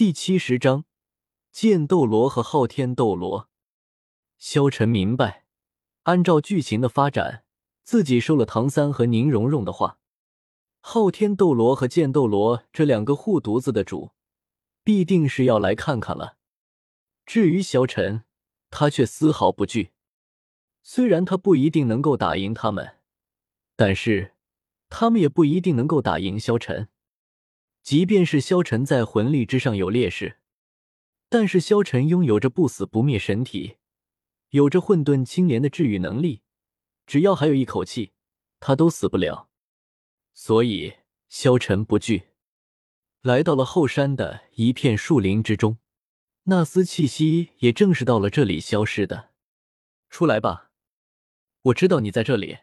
第七十章，剑斗罗和昊天斗罗。萧晨明白，按照剧情的发展，自己收了唐三和宁荣荣的话，昊天斗罗和剑斗罗这两个护犊子的主，必定是要来看看了。至于萧晨，他却丝毫不惧。虽然他不一定能够打赢他们，但是他们也不一定能够打赢萧晨。即便是萧晨在魂力之上有劣势，但是萧晨拥有着不死不灭神体，有着混沌青莲的治愈能力，只要还有一口气，他都死不了。所以萧晨不惧，来到了后山的一片树林之中，那丝气息也正是到了这里消失的。出来吧，我知道你在这里。”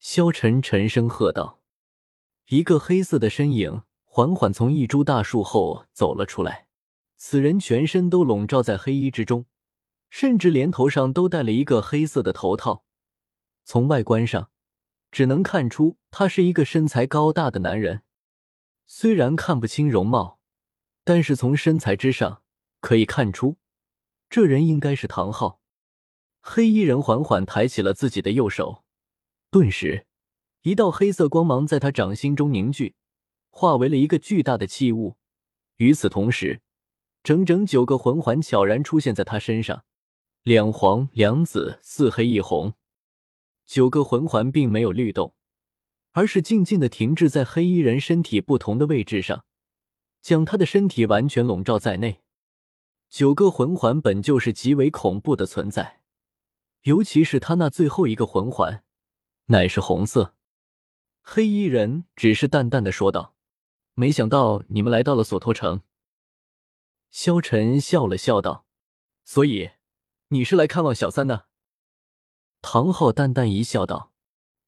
萧晨沉声喝道。一个黑色的身影。缓缓从一株大树后走了出来，此人全身都笼罩在黑衣之中，甚至连头上都戴了一个黑色的头套。从外观上，只能看出他是一个身材高大的男人。虽然看不清容貌，但是从身材之上可以看出，这人应该是唐昊。黑衣人缓缓抬起了自己的右手，顿时，一道黑色光芒在他掌心中凝聚。化为了一个巨大的器物。与此同时，整整九个魂环悄然出现在他身上，两黄两紫四黑一红。九个魂环并没有律动，而是静静的停滞在黑衣人身体不同的位置上，将他的身体完全笼罩在内。九个魂环本就是极为恐怖的存在，尤其是他那最后一个魂环，乃是红色。黑衣人只是淡淡的说道。没想到你们来到了索托城。萧晨笑了笑道：“所以你是来看望小三的？”唐昊淡淡一笑道：“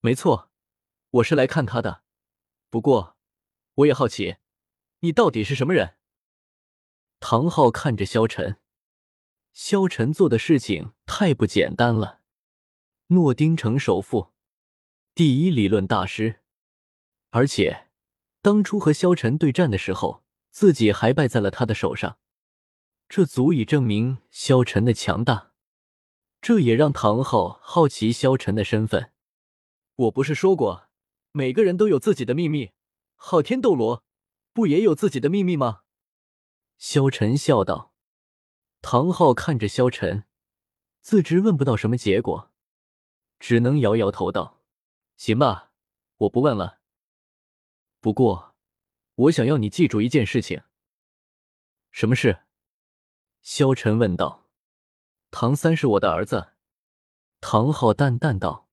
没错，我是来看他的。不过，我也好奇，你到底是什么人？”唐昊看着萧晨，萧晨做的事情太不简单了。诺丁城首富，第一理论大师，而且。当初和萧晨对战的时候，自己还败在了他的手上，这足以证明萧晨的强大。这也让唐昊好奇萧晨的身份。我不是说过，每个人都有自己的秘密，昊天斗罗不也有自己的秘密吗？萧晨笑道。唐昊看着萧晨，自知问不到什么结果，只能摇摇头道：“行吧，我不问了。”不过，我想要你记住一件事情。什么事？萧晨问道。唐三是我的儿子。唐昊淡淡道。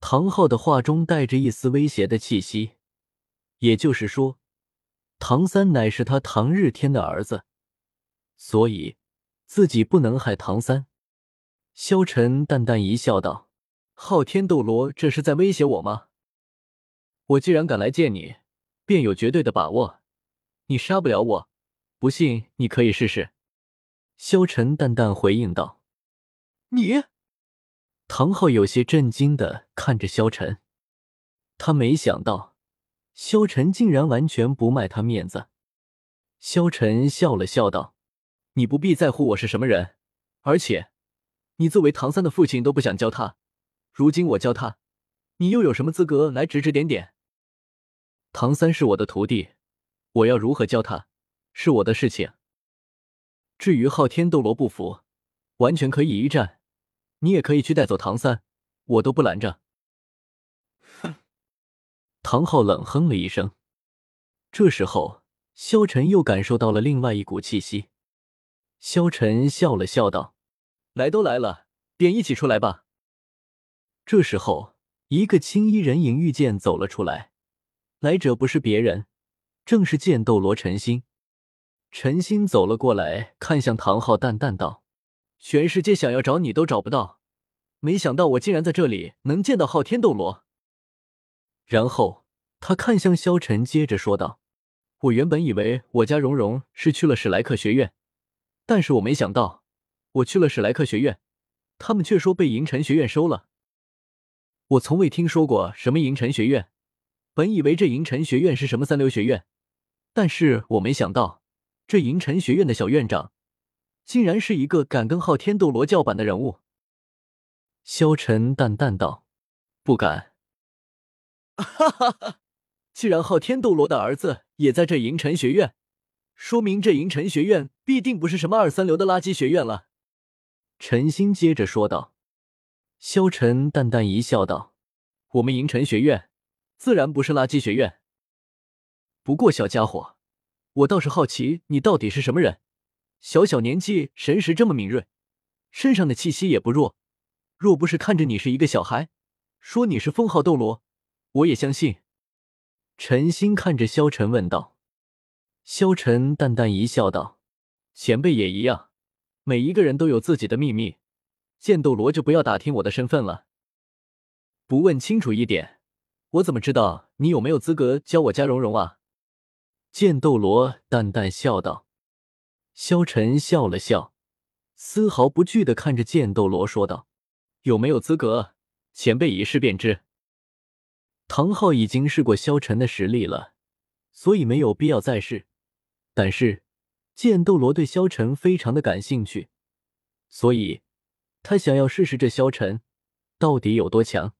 唐昊的话中带着一丝威胁的气息，也就是说，唐三乃是他唐日天的儿子，所以自己不能害唐三。萧晨淡淡一笑道：“昊天斗罗这是在威胁我吗？我既然敢来见你。”便有绝对的把握，你杀不了我。不信，你可以试试。”萧晨淡淡回应道。“你？”唐昊有些震惊的看着萧晨，他没想到萧晨竟然完全不卖他面子。萧晨笑了笑道：“你不必在乎我是什么人，而且你作为唐三的父亲都不想教他，如今我教他，你又有什么资格来指指点点？”唐三是我的徒弟，我要如何教他，是我的事情。至于昊天斗罗不服，完全可以一战，你也可以去带走唐三，我都不拦着。哼！唐昊冷哼了一声。这时候，萧晨又感受到了另外一股气息。萧晨笑了笑道：“来都来了，便一起出来吧。”这时候，一个青衣人影御剑走了出来。来者不是别人，正是剑斗罗陈心。陈心走了过来，看向唐昊，淡淡道：“全世界想要找你都找不到，没想到我竟然在这里能见到昊天斗罗。”然后他看向萧晨，接着说道：“我原本以为我家蓉蓉是去了史莱克学院，但是我没想到，我去了史莱克学院，他们却说被银尘学院收了。我从未听说过什么银尘学院。”本以为这银尘学院是什么三流学院，但是我没想到，这银尘学院的小院长，竟然是一个敢跟昊天斗罗叫板的人物。萧晨淡淡道：“不敢。”哈哈哈！既然昊天斗罗的儿子也在这银尘学院，说明这银尘学院必定不是什么二三流的垃圾学院了。陈心接着说道。萧晨淡淡一笑，道：“我们银尘学院自然不是垃圾学院。不过，小家伙，我倒是好奇你到底是什么人。小小年纪，神识这么敏锐，身上的气息也不弱。若不是看着你是一个小孩，说你是封号斗罗，我也相信。”陈心看着萧晨问道。萧晨淡淡一笑，道：“前辈也一样，每一个人都有自己的秘密。”剑斗罗就不要打听我的身份了，不问清楚一点，我怎么知道你有没有资格教我家蓉蓉啊？剑斗罗淡淡笑道。萧晨笑了笑，丝毫不惧的看着剑斗罗说道：“有没有资格，前辈一试便知。”唐昊已经试过萧晨的实力了，所以没有必要再试。但是剑斗罗对萧晨非常的感兴趣，所以。他想要试试这萧晨到底有多强。